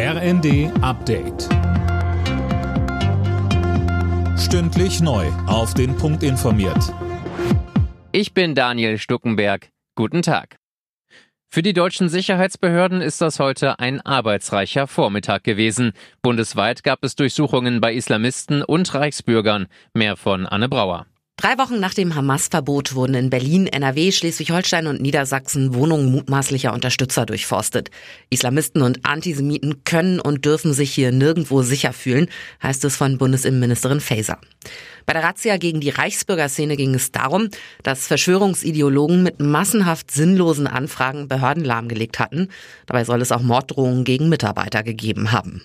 RND Update. Stündlich neu. Auf den Punkt informiert. Ich bin Daniel Stuckenberg. Guten Tag. Für die deutschen Sicherheitsbehörden ist das heute ein arbeitsreicher Vormittag gewesen. Bundesweit gab es Durchsuchungen bei Islamisten und Reichsbürgern. Mehr von Anne Brauer. Drei Wochen nach dem Hamas-Verbot wurden in Berlin, NRW, Schleswig-Holstein und Niedersachsen Wohnungen mutmaßlicher Unterstützer durchforstet. Islamisten und Antisemiten können und dürfen sich hier nirgendwo sicher fühlen, heißt es von Bundesinnenministerin Faeser. Bei der Razzia gegen die Reichsbürgerszene ging es darum, dass Verschwörungsideologen mit massenhaft sinnlosen Anfragen Behörden lahmgelegt hatten. Dabei soll es auch Morddrohungen gegen Mitarbeiter gegeben haben.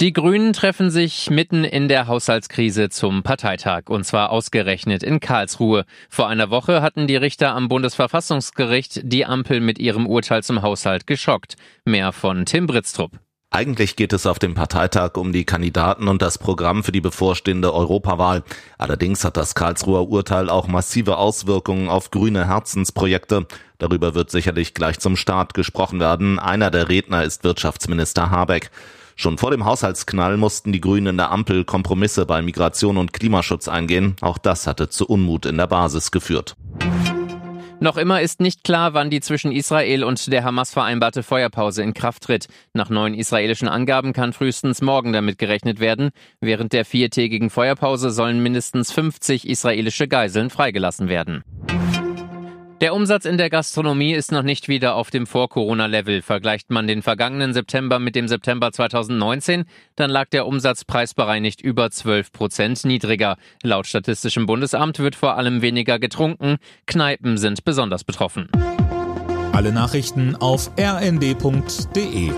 Die Grünen treffen sich mitten in der Haushaltskrise zum Parteitag und zwar ausgerechnet in Karlsruhe. Vor einer Woche hatten die Richter am Bundesverfassungsgericht die Ampel mit ihrem Urteil zum Haushalt geschockt. Mehr von Tim Britztrup. Eigentlich geht es auf dem Parteitag um die Kandidaten und das Programm für die bevorstehende Europawahl. Allerdings hat das Karlsruher Urteil auch massive Auswirkungen auf grüne Herzensprojekte. Darüber wird sicherlich gleich zum Start gesprochen werden. Einer der Redner ist Wirtschaftsminister Habeck. Schon vor dem Haushaltsknall mussten die Grünen in der Ampel Kompromisse bei Migration und Klimaschutz eingehen. Auch das hatte zu Unmut in der Basis geführt. Noch immer ist nicht klar, wann die zwischen Israel und der Hamas vereinbarte Feuerpause in Kraft tritt. Nach neuen israelischen Angaben kann frühestens morgen damit gerechnet werden. Während der viertägigen Feuerpause sollen mindestens 50 israelische Geiseln freigelassen werden. Der Umsatz in der Gastronomie ist noch nicht wieder auf dem Vor-Corona-Level. Vergleicht man den vergangenen September mit dem September 2019, dann lag der Umsatz preisbereinigt über 12 Prozent niedriger. Laut Statistischem Bundesamt wird vor allem weniger getrunken. Kneipen sind besonders betroffen. Alle Nachrichten auf rnd.de